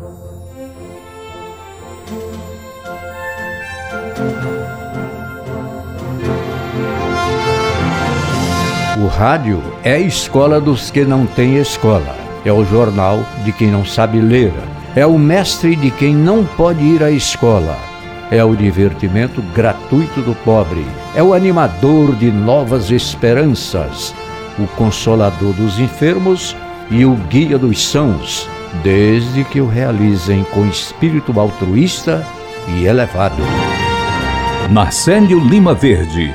O rádio é a escola dos que não têm escola. É o jornal de quem não sabe ler. É o mestre de quem não pode ir à escola. É o divertimento gratuito do pobre. É o animador de novas esperanças. O consolador dos enfermos e o guia dos sãos desde que o realizem com espírito altruísta e elevado. Marcelo Lima Verde,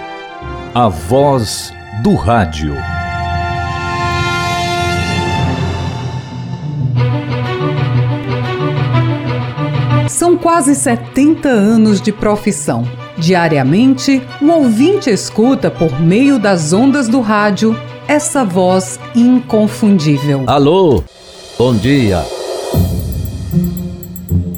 a voz do rádio. São quase 70 anos de profissão. Diariamente, o ouvinte escuta por meio das ondas do rádio essa voz inconfundível. Alô, bom dia.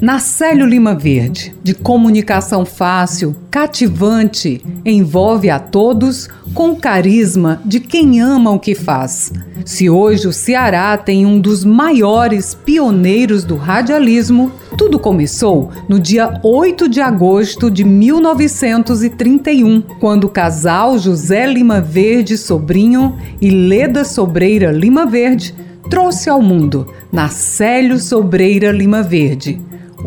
Nacélio Lima Verde, de comunicação fácil, cativante, envolve a todos com o carisma de quem ama o que faz. Se hoje o Ceará tem um dos maiores pioneiros do radialismo, tudo começou no dia 8 de agosto de 1931, quando o casal José Lima Verde Sobrinho e Leda Sobreira Lima Verde trouxe ao mundo Nacélio Sobreira Lima Verde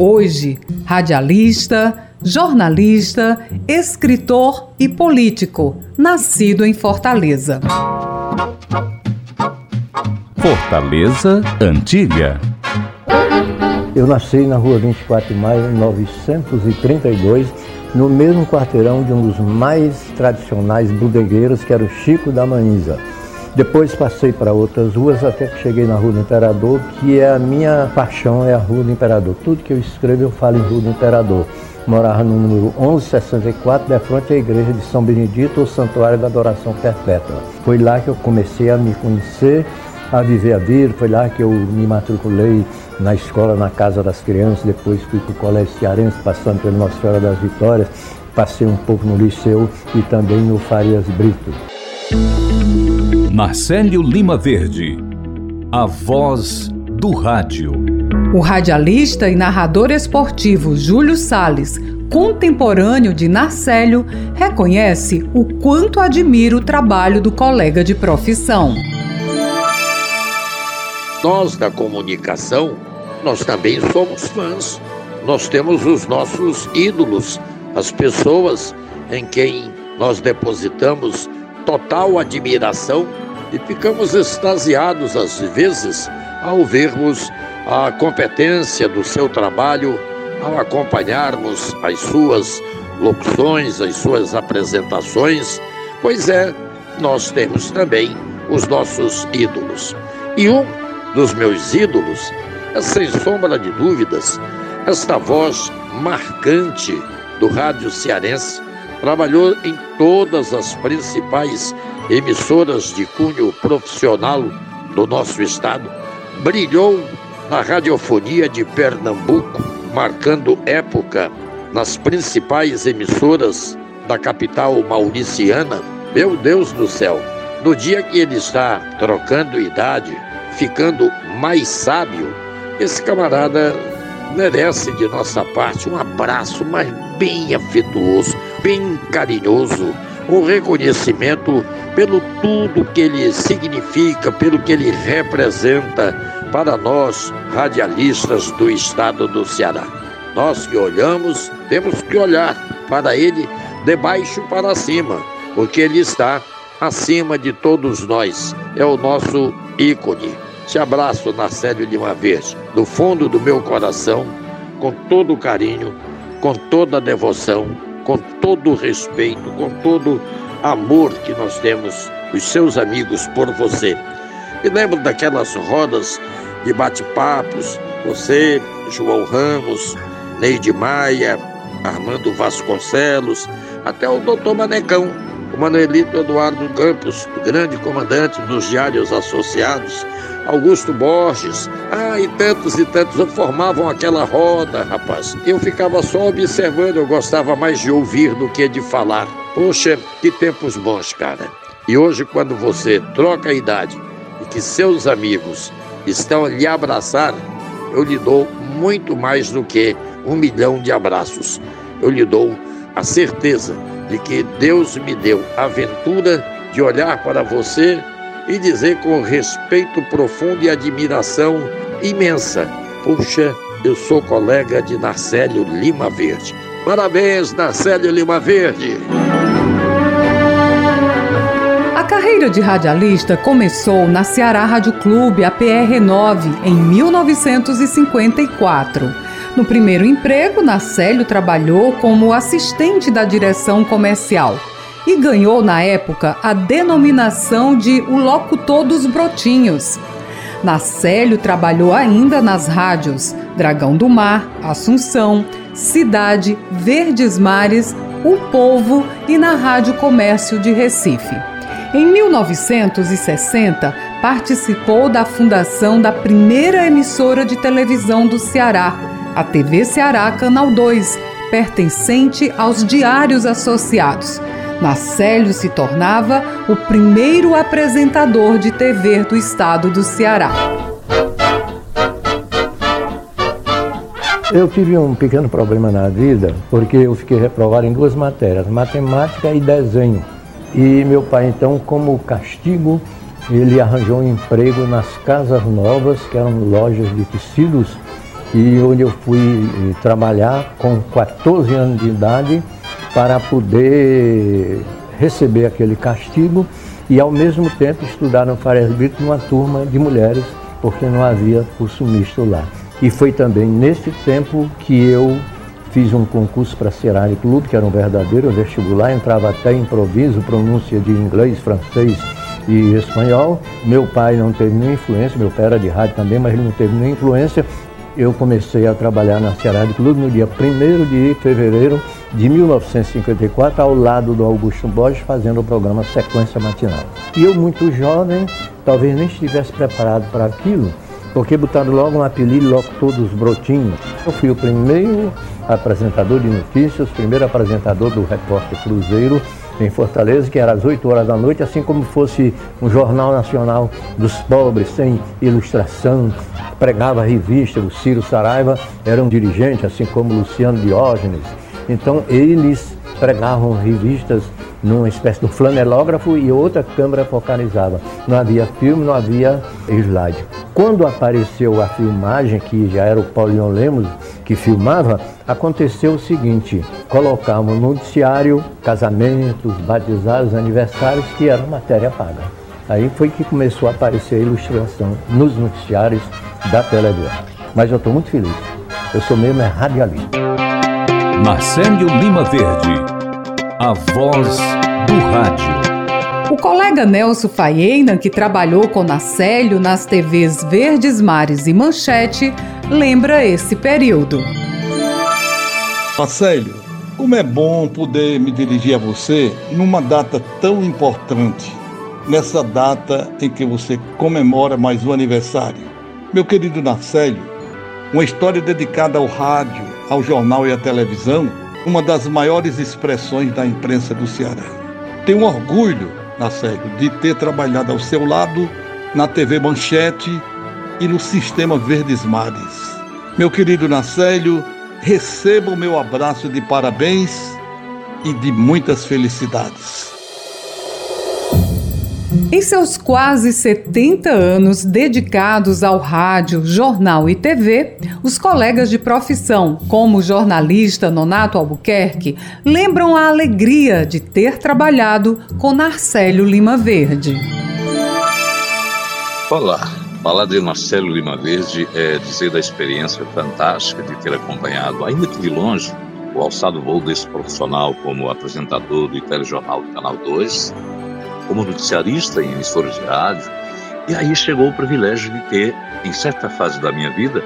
Hoje, radialista, jornalista, escritor e político, nascido em Fortaleza. Fortaleza, Antiga. Eu nasci na rua 24 de maio, 932, no mesmo quarteirão de um dos mais tradicionais bodegueiros, que era o Chico da Manisa. Depois passei para outras ruas até que cheguei na Rua do Imperador, que é a minha paixão, é a Rua do Imperador. Tudo que eu escrevo eu falo em Rua do Imperador. Morava no número 1164, de frente à igreja de São Benedito, o Santuário da Adoração Perpétua. Foi lá que eu comecei a me conhecer, a viver a vida, foi lá que eu me matriculei na escola, na Casa das Crianças, depois fui para o Colégio Cearense, passando pela Nossa Senhora das Vitórias, passei um pouco no Liceu e também no Farias Brito. Marcelo Lima Verde, a voz do rádio. O radialista e narrador esportivo Júlio Sales, contemporâneo de Narcélio, reconhece o quanto admira o trabalho do colega de profissão. Nós da comunicação, nós também somos fãs. Nós temos os nossos ídolos, as pessoas em quem nós depositamos total admiração e ficamos extasiados às vezes ao vermos a competência do seu trabalho, ao acompanharmos as suas locuções, as suas apresentações. Pois é, nós temos também os nossos ídolos. E um dos meus ídolos é, sem sombra de dúvidas, esta voz marcante do rádio cearense. Trabalhou em todas as principais emissoras de cunho profissional do nosso estado, brilhou na radiofonia de Pernambuco, marcando época nas principais emissoras da capital mauriciana. Meu Deus do céu, no dia que ele está trocando idade, ficando mais sábio, esse camarada merece de nossa parte um abraço, mas bem afetuoso, bem carinhoso, um reconhecimento pelo tudo que ele significa, pelo que ele representa para nós, radialistas do estado do Ceará. Nós que olhamos, temos que olhar para ele de baixo para cima, porque ele está acima de todos nós. É o nosso ícone. Te abraço, Narcélio de uma vez, do fundo do meu coração, com todo o carinho, com toda a devoção, com todo o respeito, com todo amor que nós temos, os seus amigos, por você. Me lembro daquelas rodas de bate-papos, você, João Ramos, Neide Maia, Armando Vasconcelos, até o doutor Manecão, o Manuelito Eduardo Campos, o grande comandante dos Diários Associados, Augusto Borges, ah, e tantos e tantos formavam aquela roda, rapaz. Eu ficava só observando, eu gostava mais de ouvir do que de falar. Poxa, que tempos bons, cara. E hoje, quando você troca a idade e que seus amigos estão a lhe abraçar, eu lhe dou muito mais do que um milhão de abraços. Eu lhe dou a certeza de que Deus me deu a aventura de olhar para você e dizer com respeito profundo e admiração imensa: Puxa, eu sou colega de Narcélio Lima Verde. Parabéns, Narcélio Lima Verde. A carreira de radialista começou na Ceará Rádio Clube, a PR9, em 1954. No primeiro emprego, Nacélio trabalhou como assistente da direção comercial e ganhou na época a denominação de o locutor dos brotinhos. Nacélio trabalhou ainda nas rádios Dragão do Mar, Assunção, Cidade, Verdes Mares, O Povo e na Rádio Comércio de Recife. Em 1960, participou da fundação da primeira emissora de televisão do Ceará, a TV Ceará Canal 2, pertencente aos Diários Associados. Nacélio se tornava o primeiro apresentador de TV do estado do Ceará. Eu tive um pequeno problema na vida, porque eu fiquei reprovado em duas matérias, matemática e desenho. E meu pai, então, como castigo, ele arranjou um emprego nas Casas Novas, que eram lojas de tecidos, e onde eu fui eh, trabalhar com 14 anos de idade para poder receber aquele castigo e ao mesmo tempo estudar no Farias Brito numa turma de mulheres, porque não havia curso misto lá. E foi também nesse tempo que eu fiz um concurso para Serari Clube, que era um verdadeiro vestibular, entrava até improviso, pronúncia de inglês, francês e espanhol. Meu pai não teve nenhuma influência, meu pai era de rádio também, mas ele não teve nenhuma influência. Eu comecei a trabalhar na Serari Clube no dia 1 de fevereiro de 1954, ao lado do Augusto Borges, fazendo o programa Sequência Matinal. E eu, muito jovem, talvez nem estivesse preparado para aquilo, porque botaram logo um apelido, logo todos os brotinhos. Eu fui o primeiro apresentador de notícias, primeiro apresentador do Repórter Cruzeiro em Fortaleza, que era às 8 horas da noite, assim como fosse um jornal nacional dos pobres, sem ilustração, pregava revista, o Ciro Saraiva era um dirigente, assim como Luciano Diógenes, então eles pregavam revistas numa espécie de flanelógrafo e outra câmera focalizava. Não havia filme, não havia slide. Quando apareceu a filmagem, que já era o Paulinho Lemos que filmava, aconteceu o seguinte: colocavam no noticiário casamentos, batizados, aniversários, que era matéria paga. Aí foi que começou a aparecer a ilustração nos noticiários da televisão. Mas eu estou muito feliz. Eu sou mesmo é radialista. Marcelo Lima Verde, a voz do rádio. O colega Nelson Faena, que trabalhou com Nacélio nas TVs Verdes Mares e Manchete, lembra esse período. Nacélio, como é bom poder me dirigir a você numa data tão importante, nessa data em que você comemora mais um aniversário. Meu querido Nacélio, uma história dedicada ao rádio, ao jornal e à televisão, uma das maiores expressões da imprensa do Ceará. Tenho orgulho, Nacélio, de ter trabalhado ao seu lado na TV Manchete e no Sistema Verdes Mares. Meu querido Nacélio, receba o meu abraço de parabéns e de muitas felicidades. Em seus quase 70 anos dedicados ao rádio, jornal e TV, os colegas de profissão, como o jornalista Nonato Albuquerque, lembram a alegria de ter trabalhado com Narcélio Lima Verde. Olá, falar de Marcelo Lima Verde é dizer da experiência fantástica de ter acompanhado, ainda que de longe, o alçado voo desse profissional como apresentador do telejornal do Canal 2 como noticiarista em emissoras de rádio. E aí chegou o privilégio de ter, em certa fase da minha vida,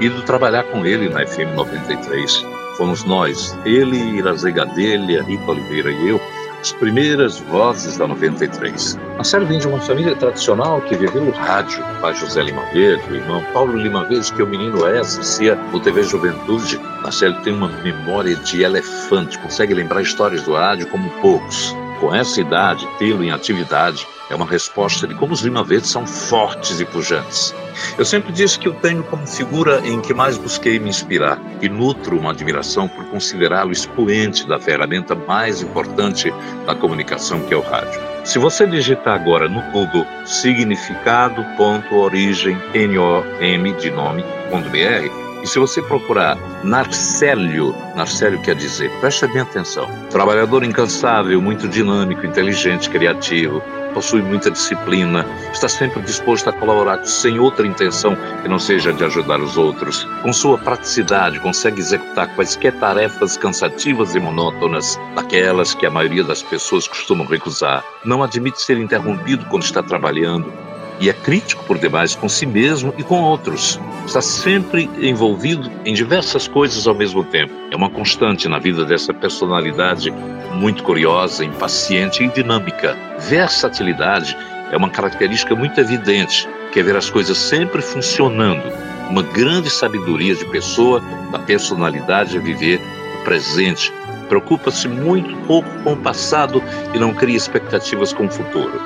ido trabalhar com ele na FM 93. Fomos nós, ele, Irazê Gadelha, Rico Oliveira e eu, as primeiras vozes da 93. A vem de uma família tradicional que viveu no rádio. O pai José Lima Verde, o irmão Paulo Lima Verde, que é o menino é, assistia o TV Juventude. A série tem uma memória de elefante, consegue lembrar histórias do rádio como poucos. Com essa idade, tê-lo em atividade é uma resposta de como os Lima Verdes são fortes e pujantes. Eu sempre disse que o tenho como figura em que mais busquei me inspirar e nutro uma admiração por considerá-lo expoente da ferramenta mais importante da comunicação que é o rádio. Se você digitar agora no Google significado.origem, N-O-M de nome.br, e se você procurar Narcélio, Narcélio quer dizer, preste bem atenção, trabalhador incansável, muito dinâmico, inteligente, criativo, possui muita disciplina, está sempre disposto a colaborar sem outra intenção que não seja de ajudar os outros. Com sua praticidade, consegue executar quaisquer tarefas cansativas e monótonas, daquelas que a maioria das pessoas costumam recusar. Não admite ser interrompido quando está trabalhando e é crítico por demais com si mesmo e com outros. Está sempre envolvido em diversas coisas ao mesmo tempo. É uma constante na vida dessa personalidade muito curiosa, impaciente e dinâmica. Versatilidade é uma característica muito evidente, que é ver as coisas sempre funcionando. Uma grande sabedoria de pessoa, da personalidade é viver o presente. Preocupa-se muito pouco com o passado e não cria expectativas com o futuro.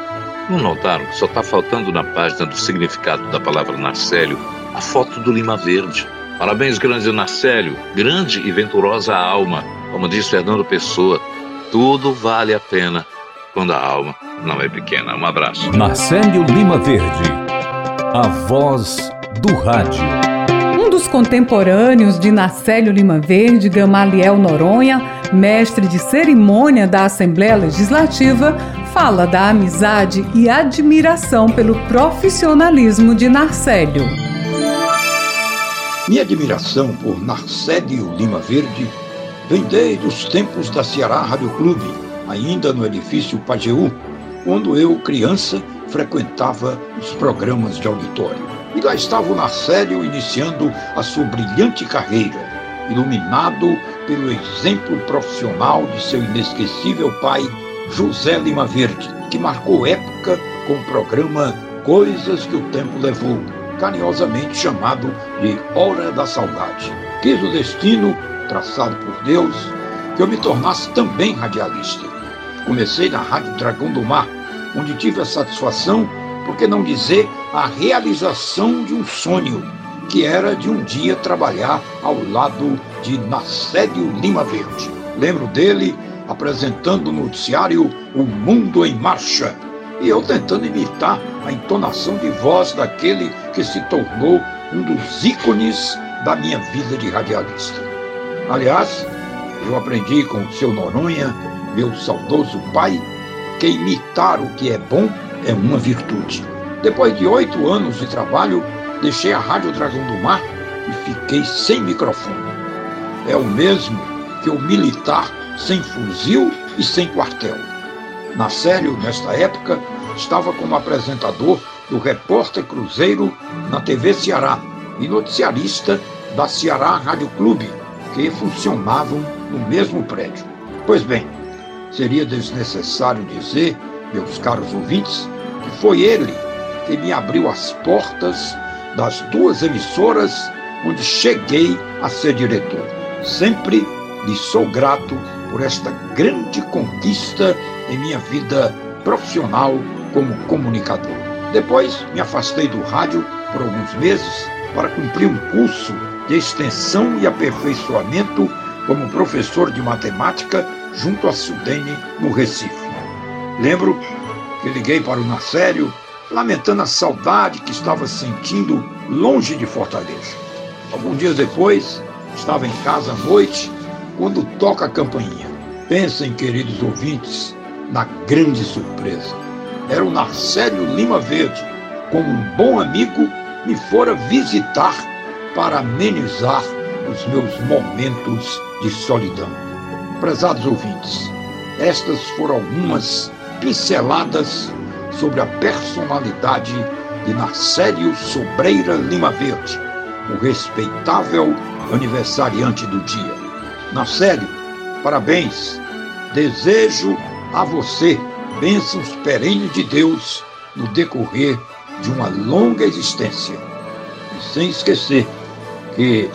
Não notaram que só está faltando na página do significado da palavra Narcélio a foto do Lima Verde? Parabéns, grande Narcélio, grande e venturosa alma. Como diz Fernando Pessoa, tudo vale a pena quando a alma não é pequena. Um abraço. Narcélio Lima Verde, a voz do rádio. Um dos contemporâneos de Narcélio Lima Verde, Gamaliel Noronha, mestre de cerimônia da Assembleia Legislativa, fala da amizade e admiração pelo profissionalismo de Narcélio. Minha admiração por Narcélio Lima Verde vem desde os tempos da Ceará Rádio Clube, ainda no edifício Pajeú, quando eu, criança, frequentava os programas de auditório. E lá estava o Narcélio iniciando a sua brilhante carreira, iluminado pelo exemplo profissional de seu inesquecível pai, José Lima Verde, que marcou época com o programa Coisas que o Tempo Levou, carinhosamente chamado de Hora da Saudade. Quis o destino, traçado por Deus, que eu me tornasse também radialista. Comecei na Rádio Dragão do Mar, onde tive a satisfação, por que não dizer a realização de um sonho, que era de um dia trabalhar ao lado de Nacédio Lima Verde. Lembro dele apresentando o noticiário O Mundo em Marcha, e eu tentando imitar a entonação de voz daquele que se tornou um dos ícones da minha vida de radialista. Aliás, eu aprendi com o seu Noronha, meu saudoso pai, que imitar o que é bom é uma virtude. Depois de oito anos de trabalho, deixei a Rádio Dragão do Mar e fiquei sem microfone. É o mesmo que o militar sem fuzil e sem quartel. Na série, nesta época, estava como apresentador do Repórter Cruzeiro na TV Ceará e noticiarista da Ceará Rádio Clube, que funcionavam no mesmo prédio. Pois bem, seria desnecessário dizer, meus caros ouvintes, que foi ele que me abriu as portas das duas emissoras onde cheguei a ser diretor. Sempre lhe sou grato por esta grande conquista em minha vida profissional como comunicador. Depois me afastei do rádio por alguns meses para cumprir um curso de extensão e aperfeiçoamento como professor de matemática junto à Sudene, no Recife. Lembro que liguei para o Nacério lamentando a saudade que estava sentindo longe de Fortaleza. Alguns dias depois, estava em casa à noite quando toca a campainha. Pensem, queridos ouvintes, na grande surpresa. Era o Narcélio Lima Verde, como um bom amigo, me fora visitar para amenizar os meus momentos de solidão. Prezados ouvintes, estas foram algumas pinceladas sobre a personalidade de Narcélio Sobreira Lima Verde, o respeitável aniversariante do dia. Narcélio, parabéns. Desejo a você bênçãos perenes de Deus no decorrer de uma longa existência. E sem esquecer que,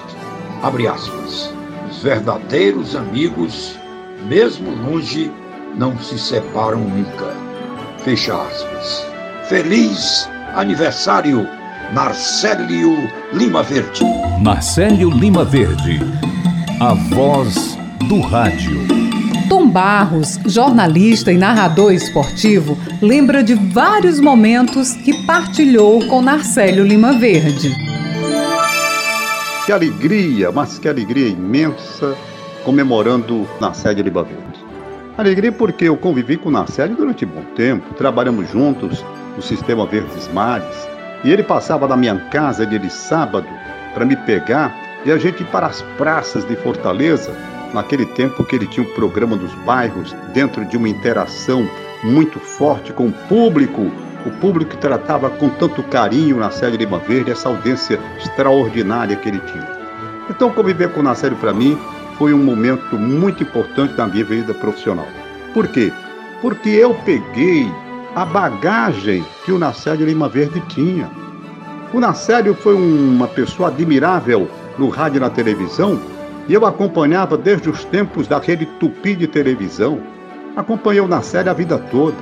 abre aspas, os verdadeiros amigos, mesmo longe, não se separam nunca. Fecha aspas. Feliz aniversário, Marcélio Lima Verde. Marcélio Lima Verde, a voz do rádio. Tom Barros, jornalista e narrador esportivo, lembra de vários momentos que partilhou com Narcélio Lima Verde. Que alegria, mas que alegria imensa comemorando Narcélio Lima Verde. Alegria porque eu convivi com o Narcélio durante um bom tempo, trabalhamos juntos no Sistema Verdes Mares, e ele passava na minha casa de sábado para me pegar e a gente ir para as praças de Fortaleza, naquele tempo que ele tinha o um programa dos bairros, dentro de uma interação muito forte com o público, o público que tratava com tanto carinho na série Lima Verde, essa audiência extraordinária que ele tinha. Então, conviver com o Nacélio para mim foi um momento muito importante na minha vida profissional. Por quê? Porque eu peguei a bagagem que o Nacélio Lima Verde tinha. O Nacélio foi uma pessoa admirável no rádio e na televisão, e eu acompanhava desde os tempos daquele tupi de televisão. Acompanhei o Nacélio a vida toda.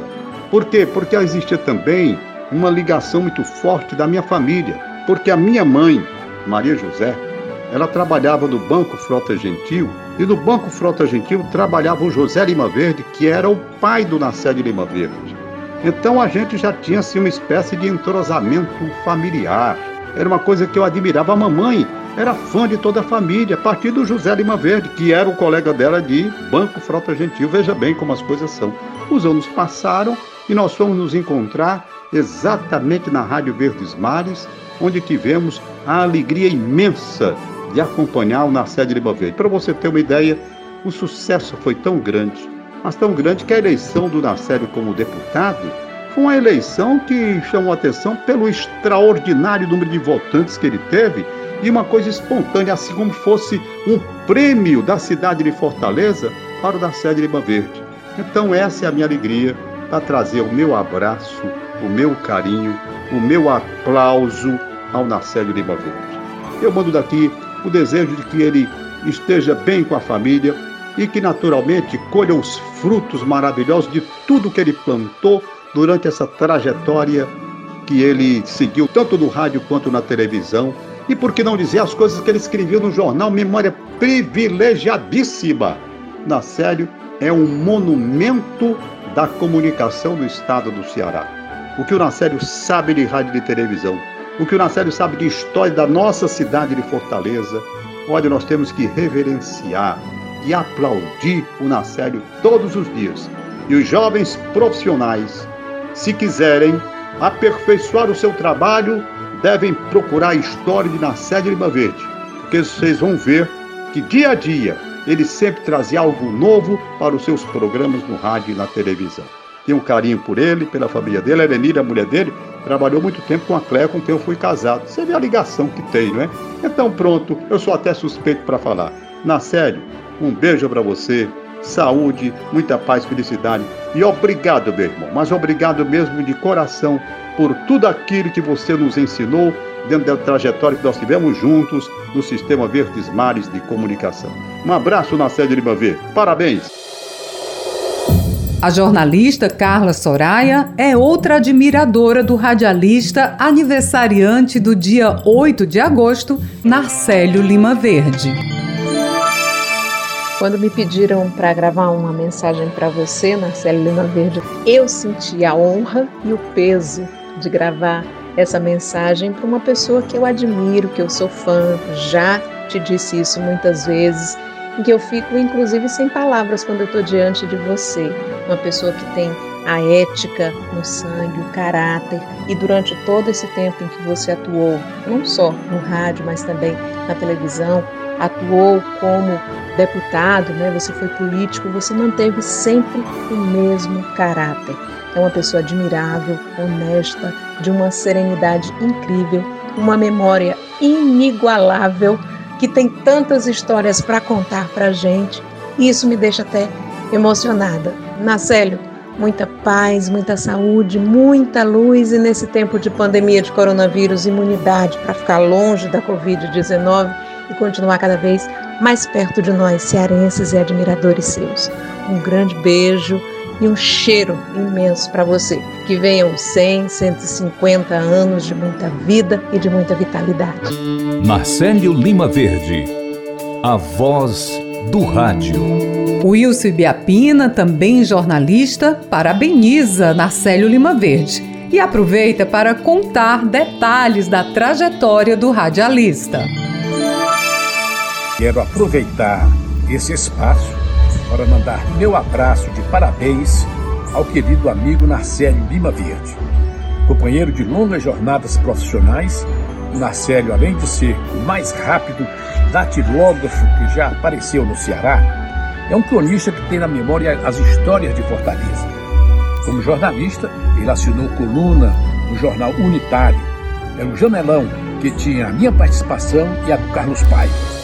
Por quê? Porque existia também uma ligação muito forte da minha família. Porque a minha mãe, Maria José, ela trabalhava no Banco Frota Gentil e no Banco Frota Gentil trabalhava o José Lima Verde, que era o pai do Nacélio Lima Verde. Então a gente já tinha assim, uma espécie de entrosamento familiar. Era uma coisa que eu admirava. A mamãe era fã de toda a família, a partir do José Lima Verde, que era o colega dela de Banco Frota Gentil. Veja bem como as coisas são. Os anos passaram e nós fomos nos encontrar exatamente na Rádio Verdes Mares, onde tivemos a alegria imensa de acompanhar o Narcélio Lima Verde. Para você ter uma ideia, o sucesso foi tão grande mas tão grande que a eleição do Nacélio como deputado foi uma eleição que chamou atenção pelo extraordinário número de votantes que ele teve e uma coisa espontânea, assim como fosse um prêmio da cidade de Fortaleza para o Nacélio Lima Verde. Então essa é a minha alegria para trazer o meu abraço, o meu carinho, o meu aplauso ao Nacélio Lima Verde. Eu mando daqui o desejo de que ele esteja bem com a família, e que naturalmente colha os frutos maravilhosos de tudo que ele plantou durante essa trajetória que ele seguiu tanto no rádio quanto na televisão. E por que não dizer as coisas que ele escreveu no jornal Memória Privilegiadíssima? Na sério, é um monumento da comunicação do estado do Ceará. O que o Nacélio sabe de rádio e de televisão, o que o Nacélio sabe de história da nossa cidade de Fortaleza, olha, nós temos que reverenciar, e aplaudir o Nacélio todos os dias. E os jovens profissionais, se quiserem aperfeiçoar o seu trabalho, devem procurar a história de Nacélio Lima Verde, porque vocês vão ver que dia a dia ele sempre trazia algo novo para os seus programas no rádio e na televisão. Tenho um carinho por ele, pela família dele. A Elenira, a mulher dele, trabalhou muito tempo com a Cléia, com quem eu fui casado. Você vê a ligação que tem, não é? Então, pronto, eu sou até suspeito para falar. Na sério, um beijo para você, saúde, muita paz, felicidade e obrigado, meu irmão, mas obrigado mesmo de coração por tudo aquilo que você nos ensinou dentro da trajetória que nós tivemos juntos no Sistema Verdes Mares de Comunicação. Um abraço na de Verde. Parabéns! A jornalista Carla Soraya é outra admiradora do radialista aniversariante do dia 8 de agosto, Narcélio Lima Verde. Quando me pediram para gravar uma mensagem para você, Marcelo Lima Verde, eu senti a honra e o peso de gravar essa mensagem para uma pessoa que eu admiro, que eu sou fã, já te disse isso muitas vezes, em que eu fico inclusive sem palavras quando eu estou diante de você, uma pessoa que tem a ética no sangue, o caráter, e durante todo esse tempo em que você atuou, não só no rádio, mas também na televisão, atuou como deputado, né, você foi político, você manteve sempre o mesmo caráter. É uma pessoa admirável, honesta, de uma serenidade incrível, uma memória inigualável, que tem tantas histórias para contar para gente. E isso me deixa até emocionada. Nacélio, muita paz, muita saúde, muita luz e nesse tempo de pandemia de coronavírus, imunidade para ficar longe da Covid-19 e continuar cada vez mais perto de nós, cearenses e admiradores seus. Um grande beijo e um cheiro imenso para você. Que venham 100, 150 anos de muita vida e de muita vitalidade. Marcelo Lima Verde, a voz do rádio. Wilson Biapina, também jornalista, parabeniza Narcélio Lima Verde e aproveita para contar detalhes da trajetória do radialista. Quero aproveitar esse espaço para mandar meu abraço de parabéns ao querido amigo Narcélio Lima Verde. Companheiro de longas jornadas profissionais, o Narcélio, além de ser o mais rápido datilógrafo que já apareceu no Ceará, é um cronista que tem na memória as histórias de Fortaleza. Como jornalista, ele assinou coluna no jornal Unitário. Era o Jamelão, que tinha a minha participação e a do Carlos Paiva.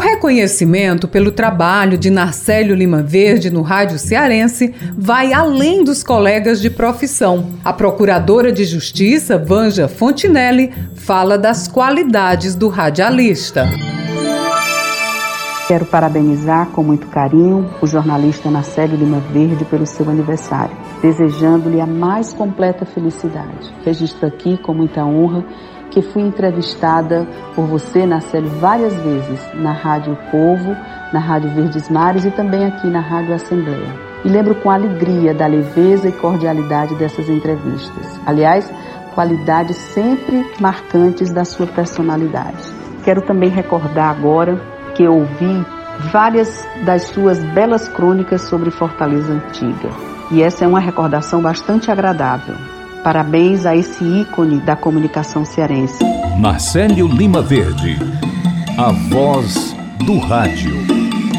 Reconhecimento pelo trabalho de Narcélio Lima Verde no rádio cearense vai além dos colegas de profissão. A procuradora de justiça, Vanja Fontinelli, fala das qualidades do radialista. Quero parabenizar com muito carinho o jornalista Narcélio Lima Verde pelo seu aniversário, desejando-lhe a mais completa felicidade. Registro aqui com muita honra que fui entrevistada por você, Narcélio, várias vezes na Rádio Povo, na Rádio Verdes Mares e também aqui na Rádio Assembleia. E lembro com alegria da leveza e cordialidade dessas entrevistas. Aliás, qualidades sempre marcantes da sua personalidade. Quero também recordar agora que ouvi várias das suas belas crônicas sobre Fortaleza Antiga. E essa é uma recordação bastante agradável. Parabéns a esse ícone da comunicação cearense. Marcelo Lima Verde, a voz do rádio.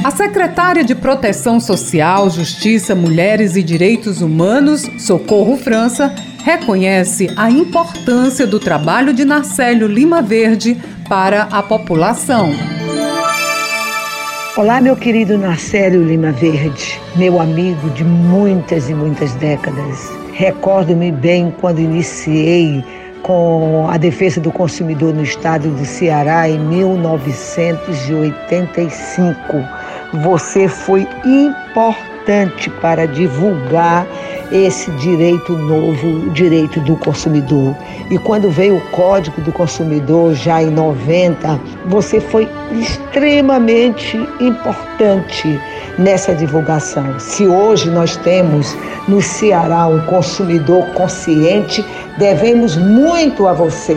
A secretária de Proteção Social, Justiça, Mulheres e Direitos Humanos, Socorro França, reconhece a importância do trabalho de Narcélio Lima Verde para a população. Olá, meu querido Narcélio Lima Verde, meu amigo de muitas e muitas décadas. Recordo-me bem quando iniciei com a defesa do consumidor no estado do Ceará em 1985. Você foi importante para divulgar esse direito novo, o direito do consumidor. E quando veio o Código do Consumidor, já em 90, você foi extremamente importante nessa divulgação. Se hoje nós temos no Ceará um consumidor consciente, devemos muito a você.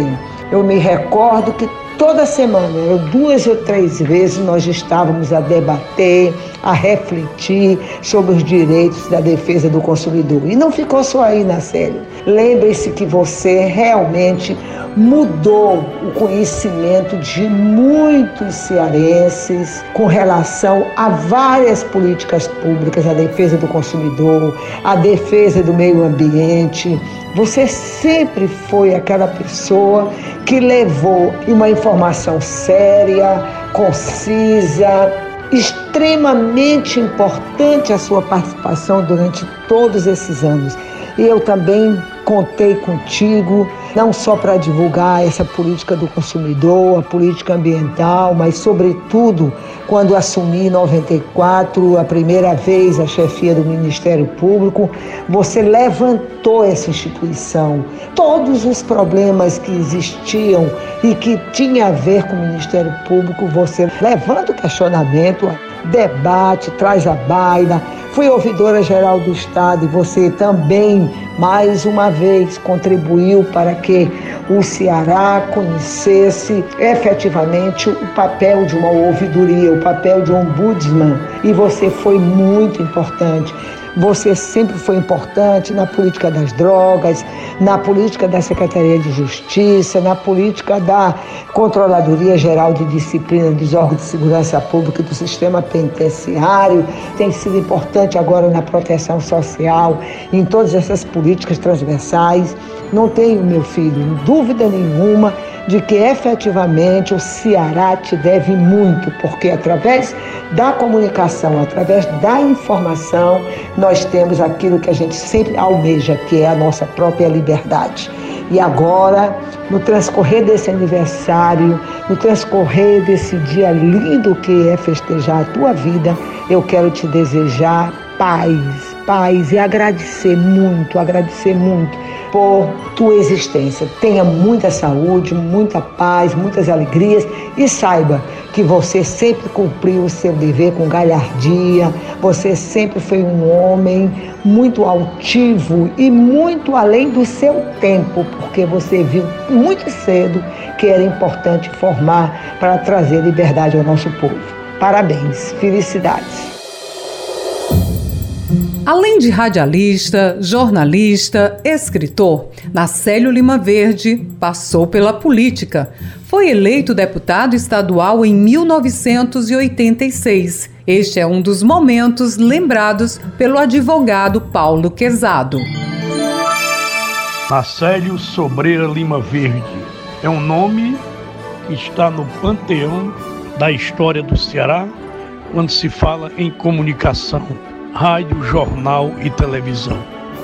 Eu me recordo que toda semana, duas ou três vezes, nós estávamos a debater, a refletir sobre os direitos da defesa do consumidor. E não ficou só aí na série. Lembre-se que você realmente mudou o conhecimento de muitos cearenses com relação a várias políticas públicas, a defesa do consumidor, a defesa do meio ambiente. Você sempre foi aquela pessoa que levou uma informação séria, concisa, extremamente importante a sua participação durante todos esses anos. E eu também contei contigo, não só para divulgar essa política do consumidor, a política ambiental, mas, sobretudo, quando assumi em 94, a primeira vez a chefia do Ministério Público, você levantou essa instituição. Todos os problemas que existiam e que tinha a ver com o Ministério Público, você levanta o questionamento, debate, traz a baila. Fui ouvidora geral do Estado e você também, mais uma vez, contribuiu para que o Ceará conhecesse efetivamente o papel de uma ouvidoria, o papel de um ombudsman. E você foi muito importante. Você sempre foi importante na política das drogas, na política da Secretaria de Justiça, na política da Controladoria Geral de Disciplina dos órgãos de segurança pública e do sistema penitenciário. Tem sido importante agora na proteção social, em todas essas políticas transversais. Não tenho, meu filho, dúvida nenhuma de que efetivamente o Ceará te deve muito, porque através da comunicação, através da informação, nós temos aquilo que a gente sempre almeja, que é a nossa própria liberdade. E agora, no transcorrer desse aniversário, no transcorrer desse dia lindo que é festejar a tua vida, eu quero te desejar paz, paz e agradecer muito, agradecer muito por tua existência. Tenha muita saúde, muita paz, muitas alegrias e saiba que você sempre cumpriu o seu dever com galhardia, você sempre foi um homem muito altivo e muito além do seu tempo, porque você viu muito cedo que era importante formar para trazer liberdade ao nosso povo. Parabéns, felicidades. Além de radialista, jornalista, escritor, Nacélio Lima Verde passou pela política. Foi eleito deputado estadual em 1986. Este é um dos momentos lembrados pelo advogado Paulo Quezado. Nacélio Sobreira Lima Verde é um nome que está no panteão da história do Ceará quando se fala em comunicação rádio, jornal e televisão.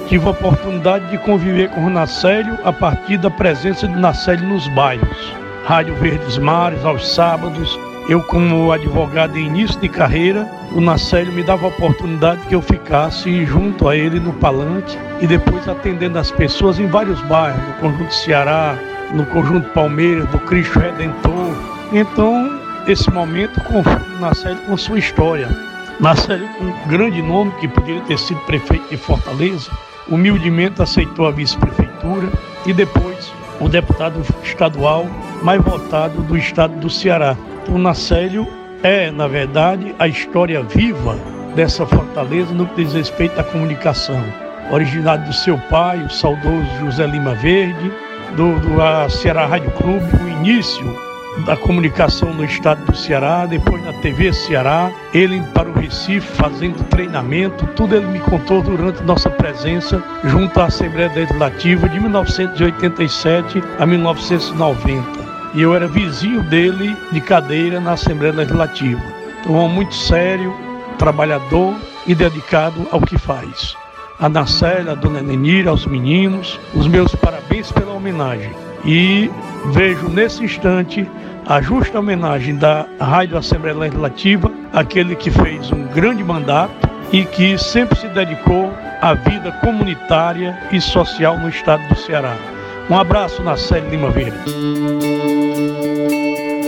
Tive a oportunidade de conviver com o Nacélio a partir da presença de Nacélio nos bairros. Rádio Verdes Mares, aos sábados, eu como advogado em início de carreira, o Nacélio me dava a oportunidade que eu ficasse junto a ele no Palanque e depois atendendo as pessoas em vários bairros, no Conjunto Ceará, no Conjunto Palmeiras, do Cristo Redentor. Então, esse momento o Nacélio com sua história Com um grande nome que poderia ter sido prefeito de Fortaleza, humildemente aceitou a vice-prefeitura e depois o deputado estadual mais votado do estado do Ceará. Então, Nacélio é, na verdade, a história viva dessa fortaleza no que diz respeito à comunicação. Originado do seu pai, o saudoso José Lima Verde, do, do Ceará Rádio Clube, o início da comunicação no estado do Ceará, depois na TV Ceará, ele para o Recife fazendo treinamento, tudo ele me contou durante nossa presença junto à Assembleia Legislativa de 1987 a 1990. E eu era vizinho dele de cadeira na Assembleia Legislativa. Então, um muito sério, trabalhador e dedicado ao que faz. A Nacélia, a Dona Nenira, aos meninos, os meus parabéns pela homenagem. E vejo nesse instante a justa homenagem da Rádio Assembleia Legislativa, aquele que fez um grande mandato e que sempre se dedicou à vida comunitária e social no estado do Ceará. Um abraço na Série Lima Verde.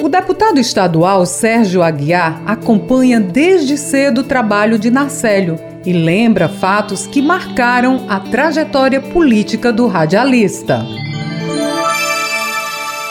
O deputado estadual Sérgio Aguiar acompanha desde cedo o trabalho de Narcélio e lembra fatos que marcaram a trajetória política do radialista.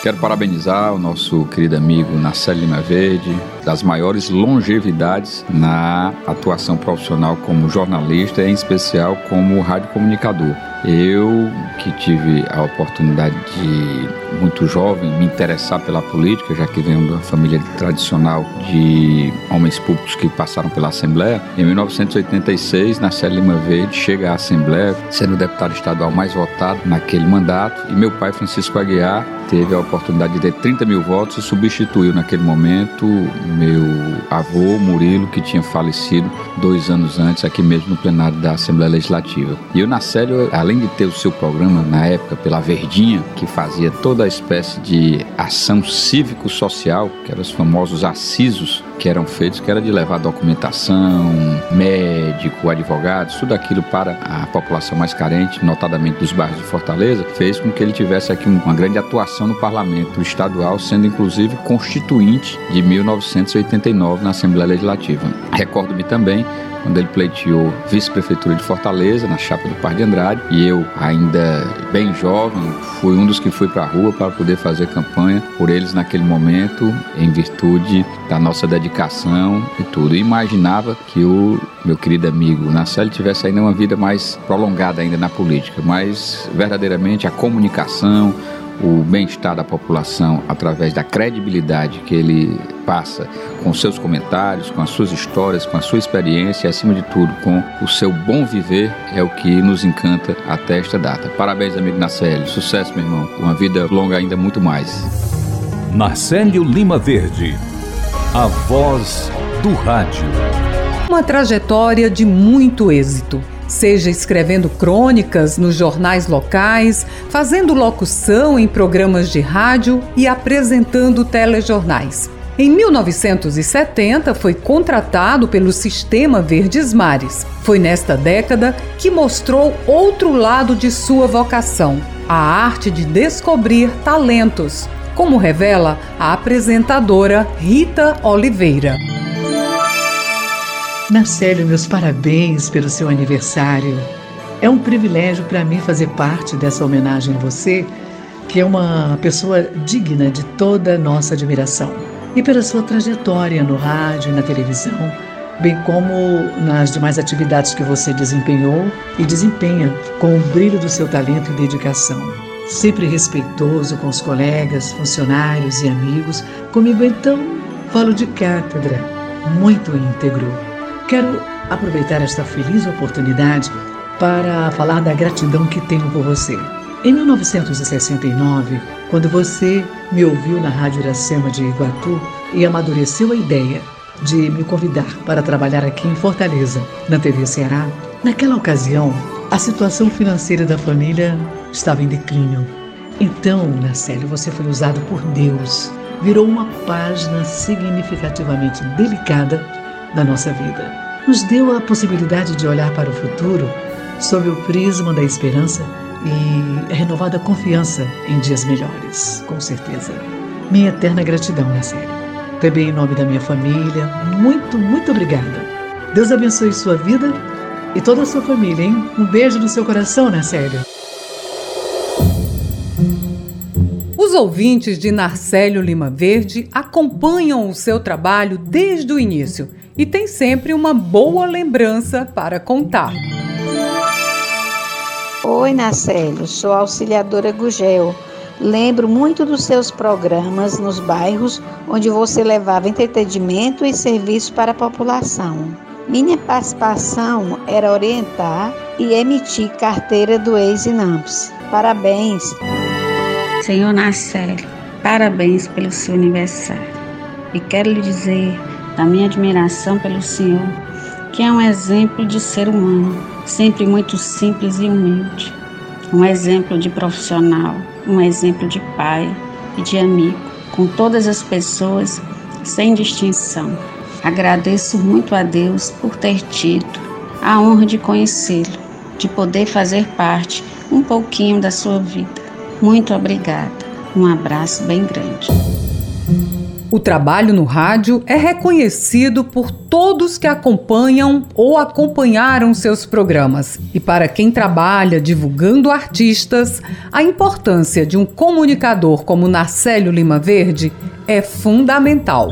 Quero parabenizar o nosso querido amigo Nacélio Lima Verde, das maiores longevidades na atuação profissional como jornalista, em especial como radiocomunicador. Eu, que tive a oportunidade de, muito jovem, me interessar pela política, já que venho de uma família tradicional de homens públicos que passaram pela Assembleia, em 1986, Nacélio Lima Verde chega à Assembleia, sendo o deputado estadual mais votado naquele mandato, e meu pai, Francisco Aguiar, teve a oportunidade de ter 30 mil votos e substituiu naquele momento meu avô Murilo, que tinha falecido dois anos antes, aqui mesmo no plenário da Assembleia Legislativa. E o Nacélio, além de ter o seu programa na época pela Verdinha, que fazia toda a espécie de ação cívico-social, que eram os famosos acisos que eram feitos, que era de levar documentação, médico, advogados, tudo aquilo para a população mais carente, notadamente dos bairros de Fortaleza, fez com que ele tivesse aqui uma grande atuação no parlamento estadual, sendo inclusive constituinte de 1989 na Assembleia Legislativa. Recordo-me também quando ele pleiteou vice-prefeitura de Fortaleza, na chapa do Par de Andrade, e eu, ainda bem jovem, fui um dos que fui para a rua para poder fazer campanha por eles naquele momento, em virtude da nossa dedicação e tudo. Imaginava que o meu querido amigo Nacelle tivesse ainda uma vida mais prolongada ainda na política, mas verdadeiramente a comunicação, o bem-estar da população através da credibilidade que ele passa com seus comentários, com as suas histórias, com a sua experiência e, acima de tudo, com o seu bom viver, é o que nos encanta até esta data. Parabéns, amigo Nacélio. Sucesso, meu irmão. Uma vida longa ainda muito mais. Nacélio Lima Verde, a voz do rádio. Uma trajetória de muito êxito seja escrevendo crônicas nos jornais locais, fazendo locução em programas de rádio e apresentando telejornais. Em 1970, foi contratado pelo Sistema Verdes Mares. Foi nesta década que mostrou outro lado de sua vocação, a arte de descobrir talentos, como revela a apresentadora Rita Oliveira. Narcélio, meus parabéns pelo seu aniversário. É um privilégio para mim fazer parte dessa homenagem a você, que é uma pessoa digna de toda nossa admiração e pela sua trajetória no rádio e na televisão, bem como nas demais atividades que você desempenhou e desempenha com o brilho do seu talento e dedicação. Sempre respeitoso com os colegas, funcionários e amigos, comigo então falo de cátedra, muito íntegro. Quero aproveitar esta feliz oportunidade para falar da gratidão que tenho por você. Em 1969, quando você me ouviu na Rádio Iracema de Iguatu e amadureceu a ideia de me convidar para trabalhar aqui em Fortaleza, na TV Ceará, naquela ocasião, a situação financeira da família estava em declínio. Então, Narcélio, você foi usado por Deus, virou uma página significativamente delicada da nossa vida. Nos deu a possibilidade de olhar para o futuro sob o prisma da esperança e renovada confiança em dias melhores, com certeza. Minha eterna gratidão, série. Também em nome da minha família, muito, muito obrigada. Deus abençoe sua vida e toda a sua família, hein? Um beijo no seu coração, né, Os ouvintes de Narcélio Lima Verde acompanham o seu trabalho desde o início e têm sempre uma boa lembrança para contar. Oi, Nacélio, sou auxiliadora Gugel. Lembro muito dos seus programas nos bairros onde você levava entretenimento e serviço para a população. Minha participação era orientar e emitir carteira do ex-INAMPS. Parabéns. Senhor Nacélio, parabéns pelo seu aniversário. E quero lhe dizer da minha admiração pelo senhor, que é um exemplo de ser humano sempre muito simples e humilde. Um exemplo de profissional, um exemplo de pai e de amigo, com todas as pessoas, sem distinção. Agradeço muito a Deus por ter tido a honra de conhecê-lo, de poder fazer parte um pouquinho da sua vida. Muito obrigada. Um abraço bem grande. O trabalho no rádio é reconhecido por todos que acompanham ou acompanharam seus programas. E para quem trabalha divulgando artistas, a importância de um comunicador como Narcélio Lima Verde é fundamental.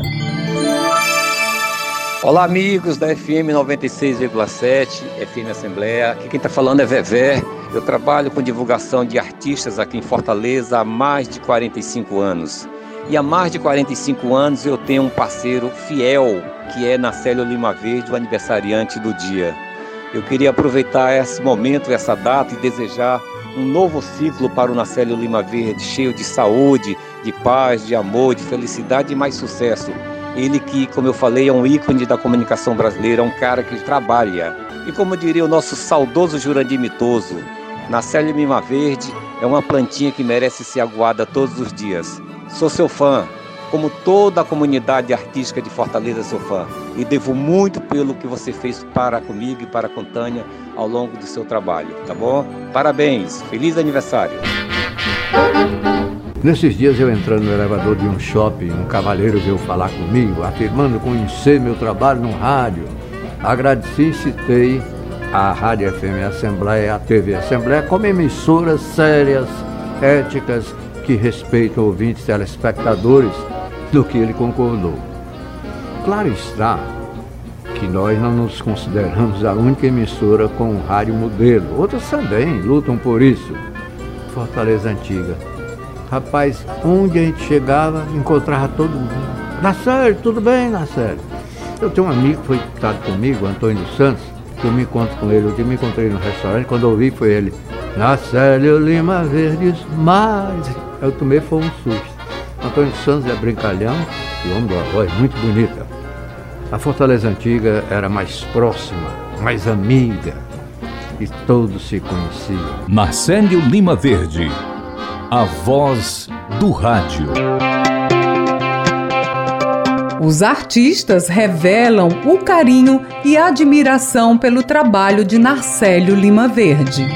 Olá, amigos da FM 96,7, FM Assembleia. Aqui quem está falando é Vevé. Eu trabalho com divulgação de artistas aqui em Fortaleza há mais de 45 anos. E há mais de 45 anos eu tenho um parceiro fiel, que é Nacélio Lima Verde, o aniversariante do dia. Eu queria aproveitar esse momento, essa data e desejar um novo ciclo para o Nacélio Lima Verde, cheio de saúde, de paz, de amor, de felicidade e mais sucesso. Ele que, como eu falei, é um ícone da comunicação brasileira, é um cara que trabalha. E como diria o nosso saudoso Jurandir Mitoso, Nacélio Lima Verde é uma plantinha que merece ser aguada todos os dias. Sou seu fã, como toda a comunidade artística de Fortaleza sou fã. E devo muito pelo que você fez para comigo e para a Contânia ao longo do seu trabalho, tá bom? Parabéns, feliz aniversário. Nesses dias eu entrando no elevador de um shopping, um cavalheiro veio falar comigo, afirmando conhecer meu trabalho no rádio. Agradeci e citei a Rádio FM Assembleia, a TV Assembleia como emissoras sérias, éticas que respeitam ouvintes telespectadores, do que ele concordou. Claro está que nós não nos consideramos a única emissora com um rádio modelo. Outras também lutam por isso. Fortaleza Antiga. Rapaz, onde a gente chegava, encontrava todo mundo. Série, tudo bem, série. Eu tenho um amigo que foi deputado comigo, Antônio Santos, que eu me encontro com ele. Eu me encontrei no restaurante, quando eu ouvi foi ele. Célio Lima Verdes, mais eu tomei foi um susto. Antônio Santos é brincalhão e homem uma voz muito bonita. A Fortaleza Antiga era mais próxima, mais amiga. e todos se conheciam. Marcelo Lima Verde, a voz do rádio. Os artistas revelam o carinho e admiração pelo trabalho de Narcélio Lima Verde.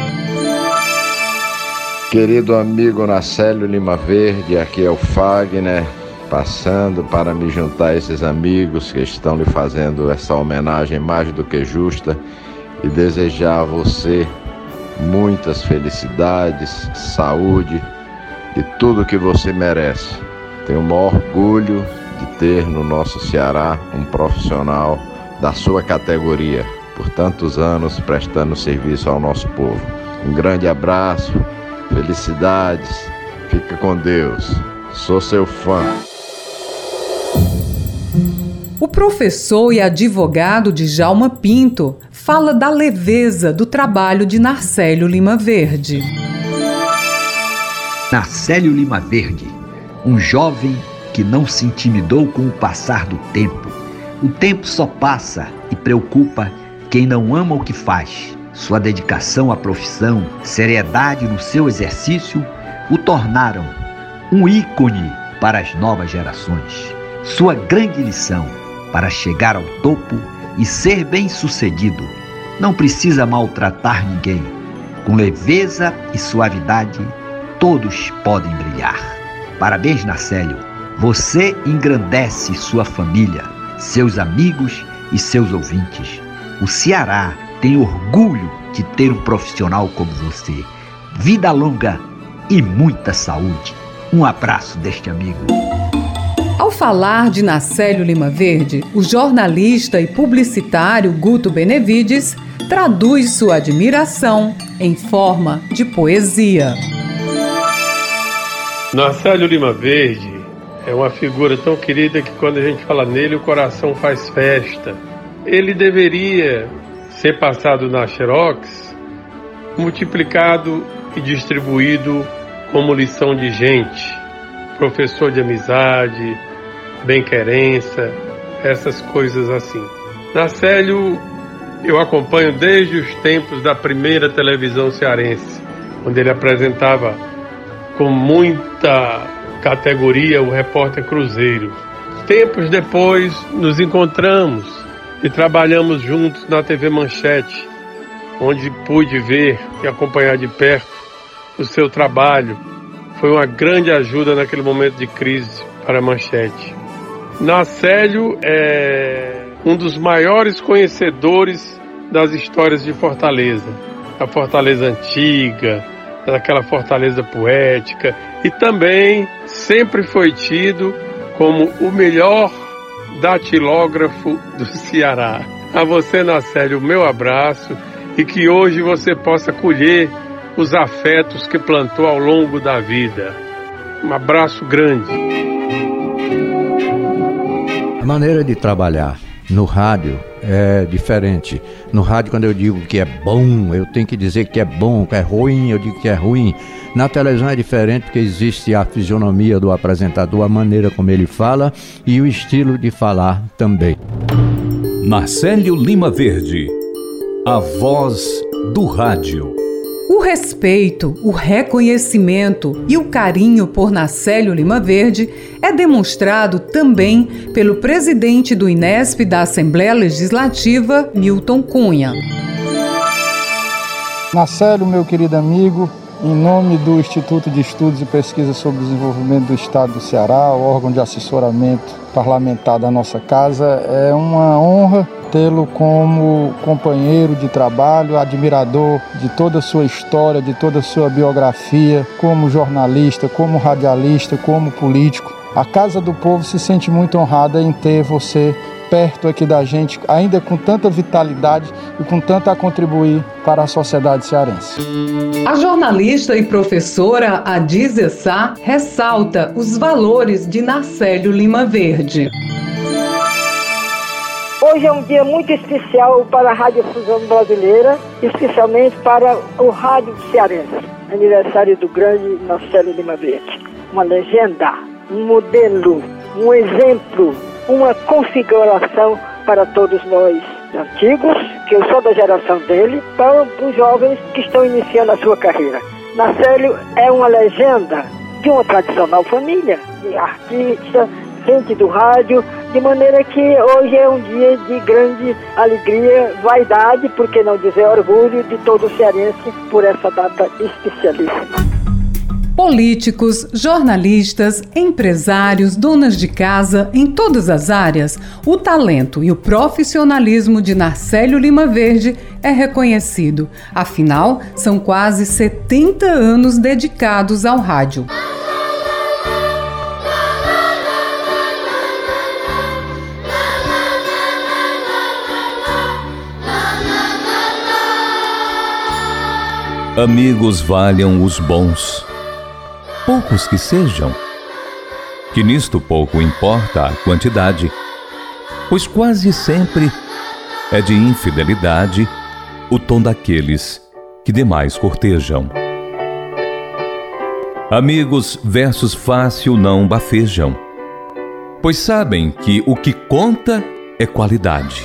Querido amigo Narcélio Lima Verde, aqui é o Fagner, passando para me juntar a esses amigos que estão lhe fazendo essa homenagem mais do que justa e desejar a você muitas felicidades, saúde e tudo que você merece. Tenho o maior orgulho de ter no nosso Ceará um profissional da sua categoria, por tantos anos prestando serviço ao nosso povo. Um grande abraço Felicidades. Fica com Deus. Sou seu fã. O professor e advogado Djalma Pinto fala da leveza do trabalho de Narcélio Lima Verde. Narcélio Lima Verde, um jovem que não se intimidou com o passar do tempo. O tempo só passa e preocupa quem não ama o que faz sua dedicação à profissão, seriedade no seu exercício o tornaram um ícone para as novas gerações. Sua grande lição para chegar ao topo e ser bem-sucedido não precisa maltratar ninguém. Com leveza e suavidade, todos podem brilhar. Parabéns, Nacélio. Você engrandece sua família, seus amigos e seus ouvintes. O Ceará tem orgulho de ter um profissional como você. Vida longa e muita saúde. Um abraço deste amigo. Ao falar de Nacélio Lima Verde, o jornalista e publicitário Guto Benevides traduz sua admiração em forma de poesia. Nacélio Lima Verde é uma figura tão querida que quando a gente fala nele o coração faz festa. Ele deveria ser passado na Xerox, multiplicado e distribuído como lição de gente, professor de amizade, bem-querença, essas coisas assim. Nacélio eu acompanho desde os tempos da primeira televisão cearense, onde ele apresentava com muita categoria o repórter Cruzeiro. Tempos depois nos encontramos e trabalhamos juntos na TV Manchete, onde pude ver e acompanhar de perto o seu trabalho. Foi uma grande ajuda naquele momento de crise para a Manchete. Nacélio é um dos maiores conhecedores das histórias de Fortaleza, a Fortaleza antiga, daquela Fortaleza poética, e também sempre foi tido como o melhor datilógrafo do Ceará. A você, Nacélio, o meu abraço e que hoje você possa colher os afetos que plantou ao longo da vida. Um abraço grande. A maneira de trabalhar no rádio é diferente. No rádio, quando eu digo que é bom, eu tenho que dizer que é bom, que é ruim, eu digo que é ruim. Na televisão é diferente porque existe a fisionomia do apresentador, a maneira como ele fala e o estilo de falar também. Marcelo Lima Verde, a voz do rádio. Respeito, o reconhecimento e o carinho por Nacélio Lima Verde é demonstrado também pelo presidente do Inesp da Assembleia Legislativa, Milton Cunha. Nacélio, meu querido amigo, em nome do Instituto de Estudos e Pesquisa sobre o Desenvolvimento do Estado do Ceará, órgão de assessoramento parlamentar da nossa casa, é uma honra tê-lo como companheiro de trabalho, admirador de toda a sua história, de toda a sua biografia, como jornalista, como radialista, como político. A Casa do Povo se sente muito honrada em ter você perto aqui da gente, ainda com tanta vitalidade e com tanto a contribuir para a sociedade cearense. A jornalista e professora Adízia Sá ressalta os valores de Narcélio Lima Verde. Hoje é um dia muito especial para a Rádio Fusão Brasileira, especialmente para o Rádio Cearense. Aniversário do grande Narcélio Lima Verde. Uma legenda, um modelo, um exemplo uma configuração para todos nós antigos que eu sou da geração dele, para os jovens que estão iniciando a sua carreira. Nacélio é uma legenda de uma tradicional família, de artista, gente do rádio, de maneira que hoje é um dia de grande alegria, vaidade, por que não dizer orgulho de todo cearense por essa data especialíssima. Políticos, jornalistas, empresários, donas de casa, em todas as áreas, o talento e o profissionalismo de Narcélio Lima Verde é reconhecido. Afinal, são quase 70 anos dedicados ao rádio. Amigos valham os bons poucos que sejam, que nisto pouco importa a quantidade, pois quase sempre é de infidelidade o tom daqueles que demais cortejam. Amigos, versos fácil não bafejam, pois sabem que o que conta é qualidade,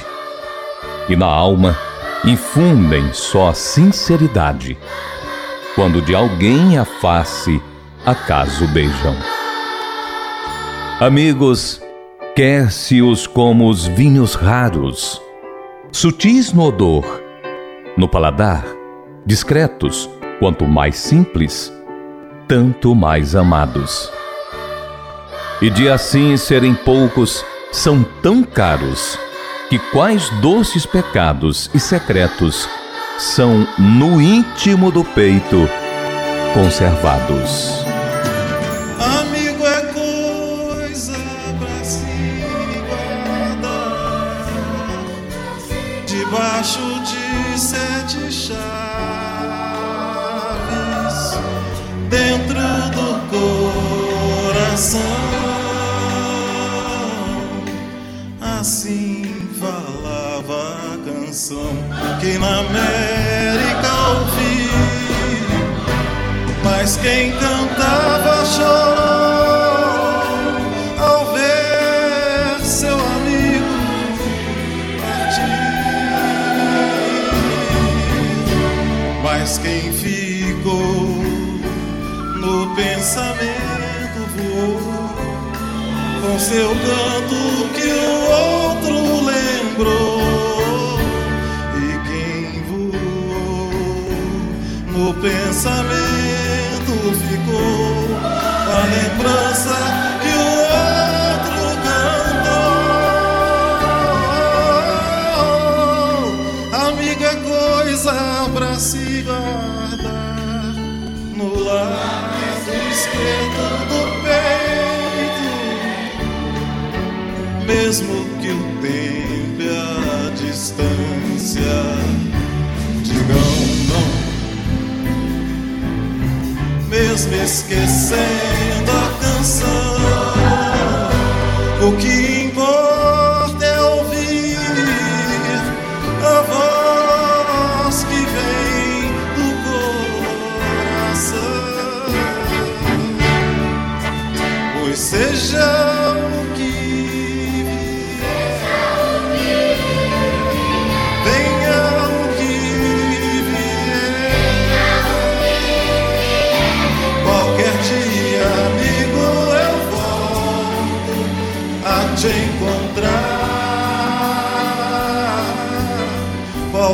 e na alma infundem só sinceridade. Quando de alguém a face acaso beijam. Amigos, quer-se-os como os vinhos raros, sutis no odor, no paladar, discretos, quanto mais simples, tanto mais amados. E de assim serem poucos, são tão caros, que quais doces pecados e secretos são no íntimo do peito conservados. Debaixo de sete chaves, dentro do coração. Assim falava a canção que na América ouvi, mas quem cantava chorou.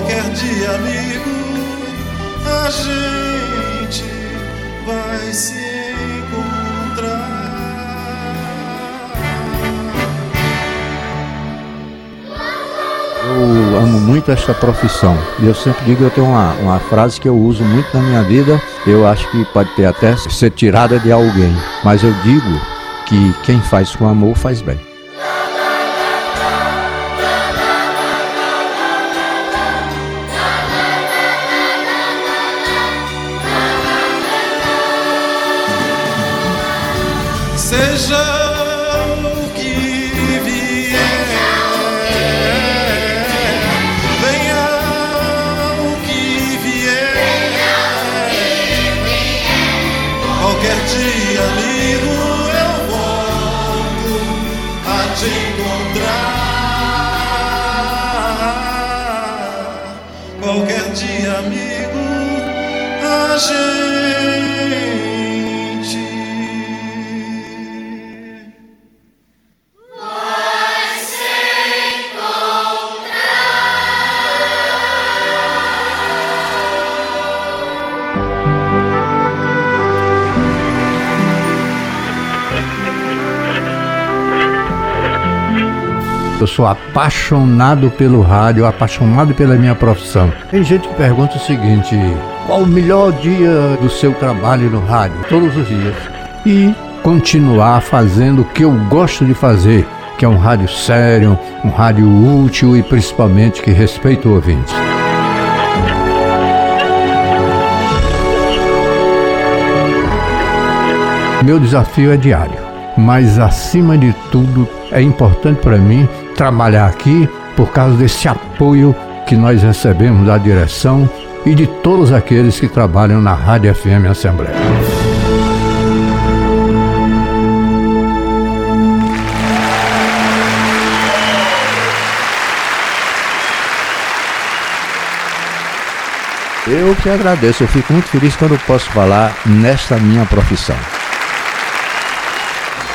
Qualquer dia, amigo, a gente vai se Eu amo muito esta profissão. E eu sempre digo, eu tenho uma, uma frase que eu uso muito na minha vida. Eu acho que pode ter até ser tirada de alguém. Mas eu digo que quem faz com amor faz bem. Eu sou apaixonado pelo rádio, apaixonado pela minha profissão. Tem gente que pergunta o seguinte: qual o melhor dia do seu trabalho no rádio? Todos os dias. E continuar fazendo o que eu gosto de fazer, que é um rádio sério, um rádio útil e principalmente que respeita o ouvinte. Meu desafio é diário, mas acima de tudo é importante para mim trabalhar aqui por causa desse apoio que nós recebemos da direção e de todos aqueles que trabalham na Rádio FM Assembleia. Eu que agradeço, eu fico muito feliz quando posso falar nesta minha profissão.